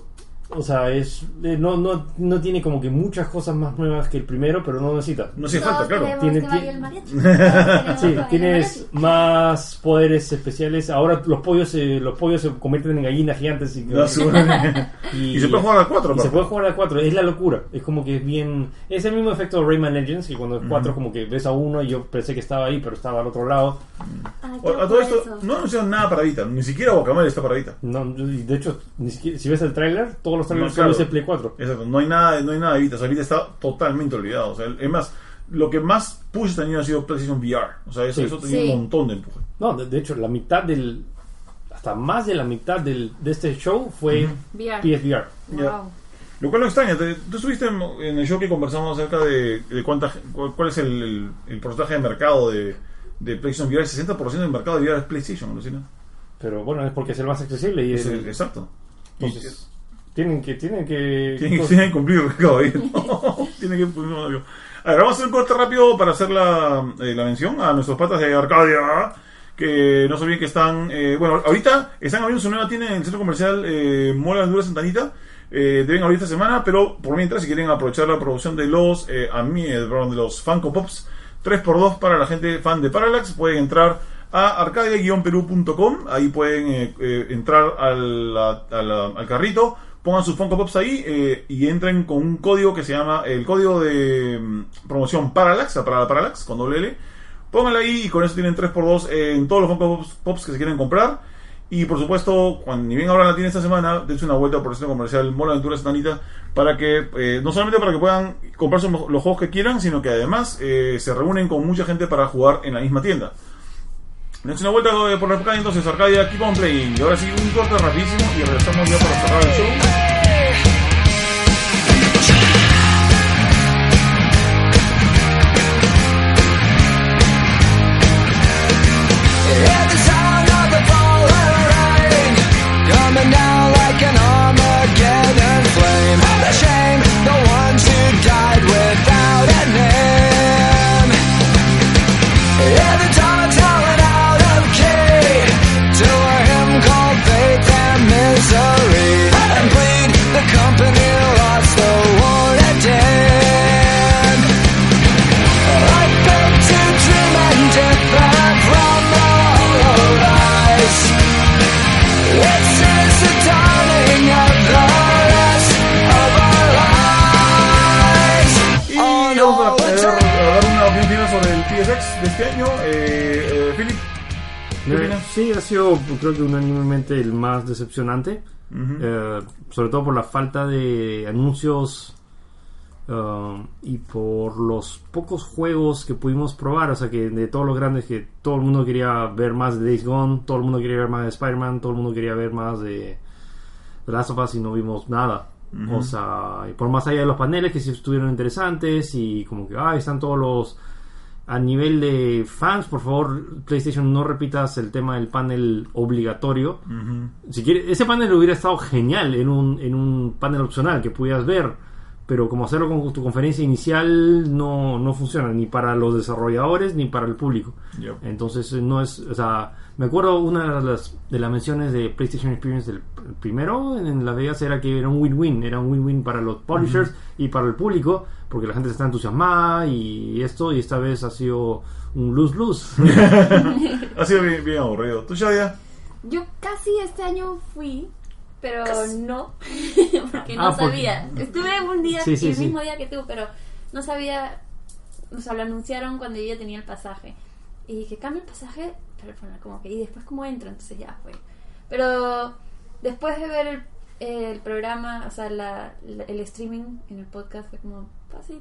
O sea, es eh, no, no, no tiene como que muchas cosas más nuevas que el primero, pero no necesita. No hace falta, claro. Tiene- que vaya el mariachi. Todos queremos Sí, que vaya el tienes mariachi. más poderes especiales. Ahora los pollos se, los pollos se convierten en gallinas gigantes y, No, sí. y- Y se puede jugar a 4, y se puede jugar a 4, es la locura. Es como que es bien. Es el mismo efecto de Rayman Legends, que cuando es 4, como que ves a uno y yo pensé que estaba ahí, pero estaba al otro lado. Ay, A todo esto, eso. no anunciaron nada para Vita, ni siquiera Guacamole está para Vita. No, y de hecho, ni siquiera, si ves el tráiler, todos los No, claro. Play 4. Exacto, no hay nada, no hay nada de Vita, o sea, Vita está totalmente olvidado. O sea, es más, lo que más push este año ha sido PlayStation VR. O sea, eso, Sí. eso tenía Sí. un montón de empuje. No, de, de hecho, la mitad del. Hasta más de la mitad del, de este show fue VR. PSVR. Ya. Wow. Lo cual no extraña, te- tú estuviste en, en el show que conversamos acerca de, de cuánta, cuál, cuál es el, el, el porcentaje de mercado de, de PlayStation VR. El 60% del mercado de VR es PlayStation, ¿alucina? Pero bueno, es porque es el más accesible y Es el- exacto. Entonces, tienen que. Tienen que. Tienen que, tienen que cumplir, caballero. tienen que cumplir. A ver, vamos a hacer un corte rápido para hacer la, eh, la mención a nuestros patas de Arcadia. Que no olviden que están. eh, bueno, ahorita están abriendo su nueva tienda en el centro comercial eh, Mola Honduras Santanita. Eh, deben abrir esta semana, pero por mientras, si quieren aprovechar la producción de los. Eh, a mí, eh, perdón, de los Funko Pops 3x2 para la gente fan de Parallax, pueden entrar a arcadia-perú.com. Ahí pueden eh, eh, entrar al, a la- al carrito, pongan sus Funko Pops ahí eh, y entren con un código que se llama el código de mm, promoción Parallax, para la Parallax, con doble L. Pónganlo ahí y con eso tienen 3x2 en todos los Funko Pops, Pops que se quieren comprar. Y por supuesto, cuando ni bien ahora la tiene esta semana, dense una vuelta por el centro comercial Mola Aventura Santanita para que, eh, no solamente para que puedan comprarse los juegos que quieran, sino que además eh, se reúnen con mucha gente para jugar en la misma tienda. Dense una vuelta eh, por calle entonces, Arcadia, keep on playing. Y ahora sí, un corte rapidísimo y regresamos ya para cerrar el show. Sido creo que unánimemente el más decepcionante. Eh, sobre todo por la falta de anuncios eh, y por los pocos juegos que pudimos probar. O sea, que de todos los grandes que todo el mundo quería ver más de Days Gone, todo el mundo quería ver más de Spider-Man, todo el mundo quería ver más de The Last of Us y no vimos nada. O sea, y por más allá de los paneles que sí estuvieron interesantes y como que, ah, están todos los a nivel de fans, por favor, PlayStation, no repitas el tema del panel obligatorio. Si quiere, ese panel hubiera estado genial en un, en un panel opcional que pudieras ver, pero como hacerlo con tu conferencia inicial no, no funciona ni para los desarrolladores ni para el público. Yep. Entonces eh, no es, o sea, me acuerdo una de las, de las menciones de PlayStation Experience del el primero en Las Vegas era que era un win-win, era un win-win para los publishers y para el público, porque la gente está entusiasmada y esto, y esta vez ha sido un lose-lose. Ha sido bien, bien aburrido. ¿Tú, Shadia? Yo casi este año fui, pero no, porque no Ah, porque- sabía. Estuve un día, Sí, sí, el sí. mismo día que tú, pero no sabía, o sea, lo anunciaron cuando yo ya tenía el pasaje. Y dije, cambio el pasaje, pero bueno, como que, y después cómo entro, entonces ya fue. Pero después de ver el, el programa, o sea, la, la- el streaming en el podcast, fue como fácil.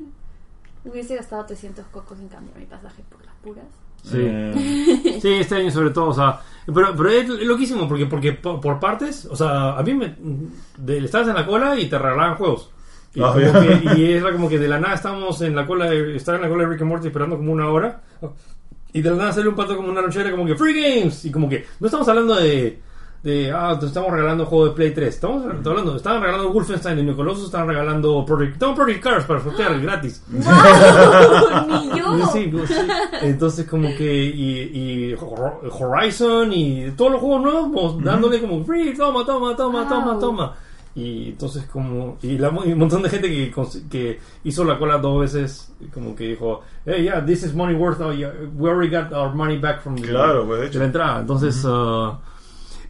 Hubiese gastado 300 cocos en cambiar mi pasaje por las puras. Sí. Eh, Sí, este año sobre todo, o sea, pero, pero es loquísimo porque, porque por, por partes, o sea, a mí me, de, estabas en la cola y te regalaban juegos. Y, Ah, como ya. que- y era como que de la nada estábamos en la cola, de, estaba en la cola de Rick and Morty esperando como una hora. Y de la nada salió un pato como una lonchera como que Free Games. Y como que no estamos hablando de, de ah, te estamos regalando juego de Play 3. Estamos hablando, estaban regalando Wolfenstein y New Colossus, estaban regalando Project, estaban Project Cars para sortear gratis. ¡Wow! ¡Ni yo! Sí, pues, sí. Entonces como que y, y Horizon y todos los juegos nuevos pues, dándole como free, toma, toma, toma, Wow. toma, toma. Y entonces como... Y, la- y un montón de gente que, que hizo la cola dos veces, como que dijo, hey, yeah, this is money worth, oh, yeah, we already got our money back from the, Claro, pues, de hecho. la entrada. Entonces... ah,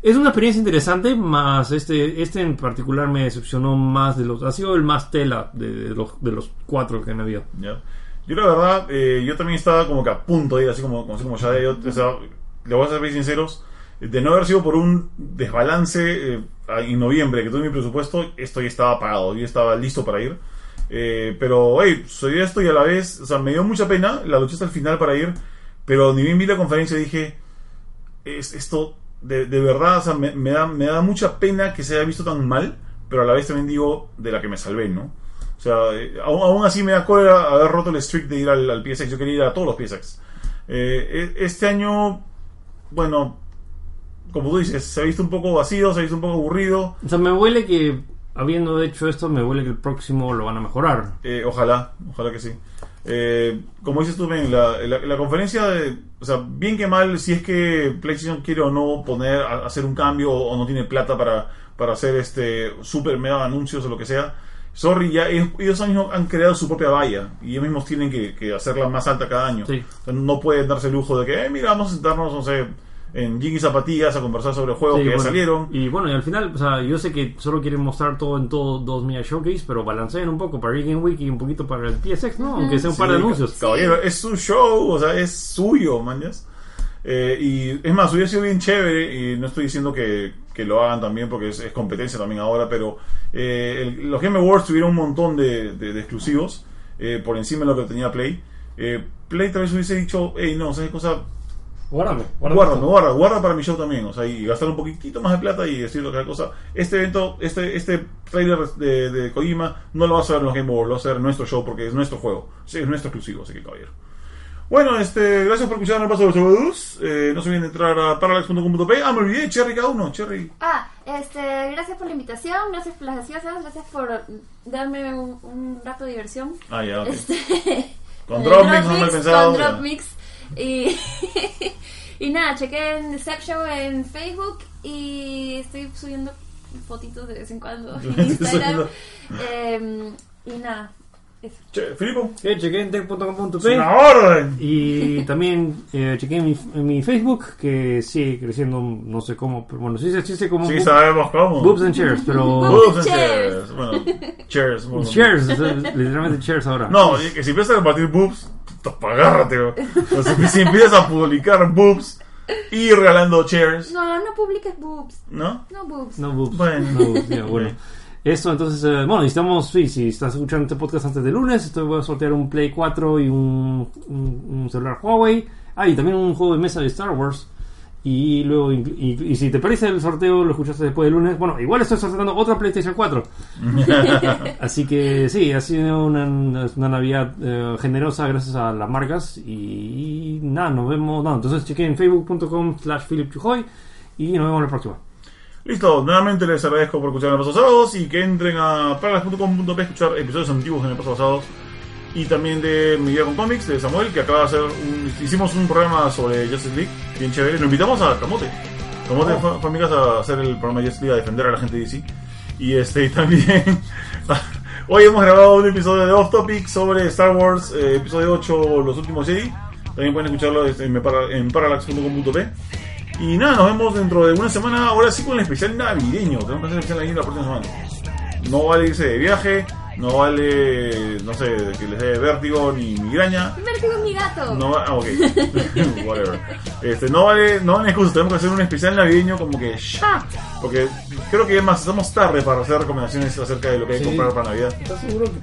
es una experiencia interesante, más este, este en particular me decepcionó más de los... Ha sido el más tela de, de los, de los cuatro que han habido. Ya. Yo la verdad, eh, yo también estaba como que a punto de ir, así como, así como ya, yo, o sea, le voy a ser bien sinceros, de no haber sido por un desbalance eh, en noviembre que tuve mi presupuesto, esto ya estaba pagado, yo estaba listo para ir. Eh, pero, hey, soy esto y a la vez, o sea, me dio mucha pena, la luché hasta el final para ir, pero ni bien vi la conferencia dije, es, esto de, de verdad, o sea, me, me da, me da mucha pena que se haya visto tan mal, pero a la vez también digo de la que me salvé, ¿no? O sea, eh, aún, aún así me da cólera haber roto el streak de ir al, al PSX. Yo quería ir a todos los PSX. Eh, e- este año, bueno, como tú dices, se ha visto un poco vacío, se ha visto un poco aburrido. O sea, me huele que, habiendo hecho esto, me huele que el próximo lo van a mejorar. Eh, ojalá, ojalá que sí. Eh, como dices tú, Ben, la, la- la conferencia, de- o sea, bien que mal, si es que PlayStation quiere o no poner, a- hacer un cambio o, o no tiene plata para, para hacer este super mega anuncios o lo que sea. Sorry, ya ellos, ellos mismos han creado su propia valla y ellos mismos tienen que, que hacerla más alta cada año. Sí. O sea, no pueden darse el lujo de que, eh, mira, vamos a sentarnos, no sé, en Jiggy Zapatillas a conversar sobre juegos Sí, que ya salieron. Y bueno, y al final, o sea, yo sé que solo quieren mostrar todo en todo 2 Mia Showcase, pero balanceen un poco para Game Week y un poquito para el PSX, ¿no? Aunque sea un par de anuncios. Caballero, es su show, o sea, es suyo, mañas. Eh, y es más, hubiera sido bien chévere, y no estoy diciendo que, que lo hagan también porque es, es competencia también ahora, pero eh, el- los Game Awards tuvieron un montón de, de- de exclusivos eh, por encima de lo que tenía Play. Play tal vez hubiese dicho, hey, no, ¿sabes cosa? Guárdame, Guarda, me guarda, guarda para mi show también, o sea, y gastar un poquitito más de plata y decir otra cosa. Este evento, este, este trailer de, de Kojima no lo vas a ver en los Game Awards, lo vas a ver en nuestro show porque es nuestro juego, sí, es nuestro exclusivo, así que caballero. Bueno, este, gracias por escuchar el paso de los. Eh, no se olviden de entrar a parallax.com.p. Ah, me olvidé, Cherry cada uno, Cherry. Ah, este, gracias por la invitación, gracias por las gaseosas, gracias por darme un, un rato de diversión. Ah, ya, ok. Este, Con eh, Drop Mix, no mal pensado. Con. Drop Mix. Y, y nada, chequé en The Sex Show en Facebook y estoy subiendo fotitos de vez en cuando en Instagram. Eh, y nada, eso. Che, Filipo. Eh, chequé en Es tech.com.p una orden. y también eh, chequé en mi, en mi Facebook, que sigue creciendo, no sé cómo, pero bueno, sí se sí, sé como Sí, sabemos cómo. Boobs and Chairs, pero... Boobs and Chairs. chairs. Bueno, chairs. bueno. Literalmente chairs ahora. No, que si empiezas a repartir boobs, puta, agárrate. bro. O sea, si, si empiezas a publicar boobs y regalando chairs, No, no publiques boobs. ¿no? No boobs. No boobs. Bueno. No boobs, ya, bueno. Eso, entonces, eh, bueno, necesitamos, sí, si estás escuchando este podcast antes de lunes, esto voy a sortear un Play 4 y un, un, un celular Huawei. Ah, y también un juego de mesa de Star Wars. Y luego, y, y- y si te parece el sorteo, lo escuchaste después del lunes. Bueno, igual estoy sorteando otra PlayStation 4. Así que sí, ha sido una, una Navidad eh, generosa gracias a las marcas. Y, y nada, nos vemos. No, entonces chequen en facebook.com slash Philip Chujoy y nos vemos la próxima. Listo, nuevamente les agradezco por escuchar en el Paso Sábados y que entren a paralas.com.p a escuchar episodios antiguos en el Paso Sábados y también de Mi Vida con Comics de Samuel, que acaba de hacer un, hicimos un programa sobre Justice League, bien chévere. Lo invitamos a Camote. Camote Oh. fue, fue a mi casa a hacer el programa de Justice League, a defender a la gente de DC. Y este también hoy hemos grabado un episodio de Off Topic sobre Star Wars, eh, episodio 8, Los Últimos Jedi. También pueden escucharlo en parallax.com.p. Y nada, nos vemos dentro de una semana, ahora sí con el especial navideño. Tenemos que hacer el especial navideño la próxima semana. No vale irse de viaje, no vale, no sé, que les dé vértigo ni migraña. Vértigo es mi gato. No va, ah, ok. Whatever. Este, no vale, no vale excusa, tenemos que hacer un especial navideño como que ya. Porque creo que además estamos tarde para hacer recomendaciones acerca de lo que hay que Sí. comprar para Navidad. ¿Estás seguro que.?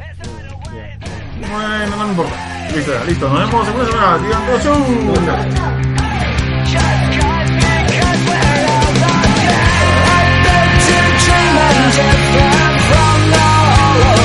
Bueno, no me importa. Listo, listo. Nos vemos en una semana. Digan todo chau.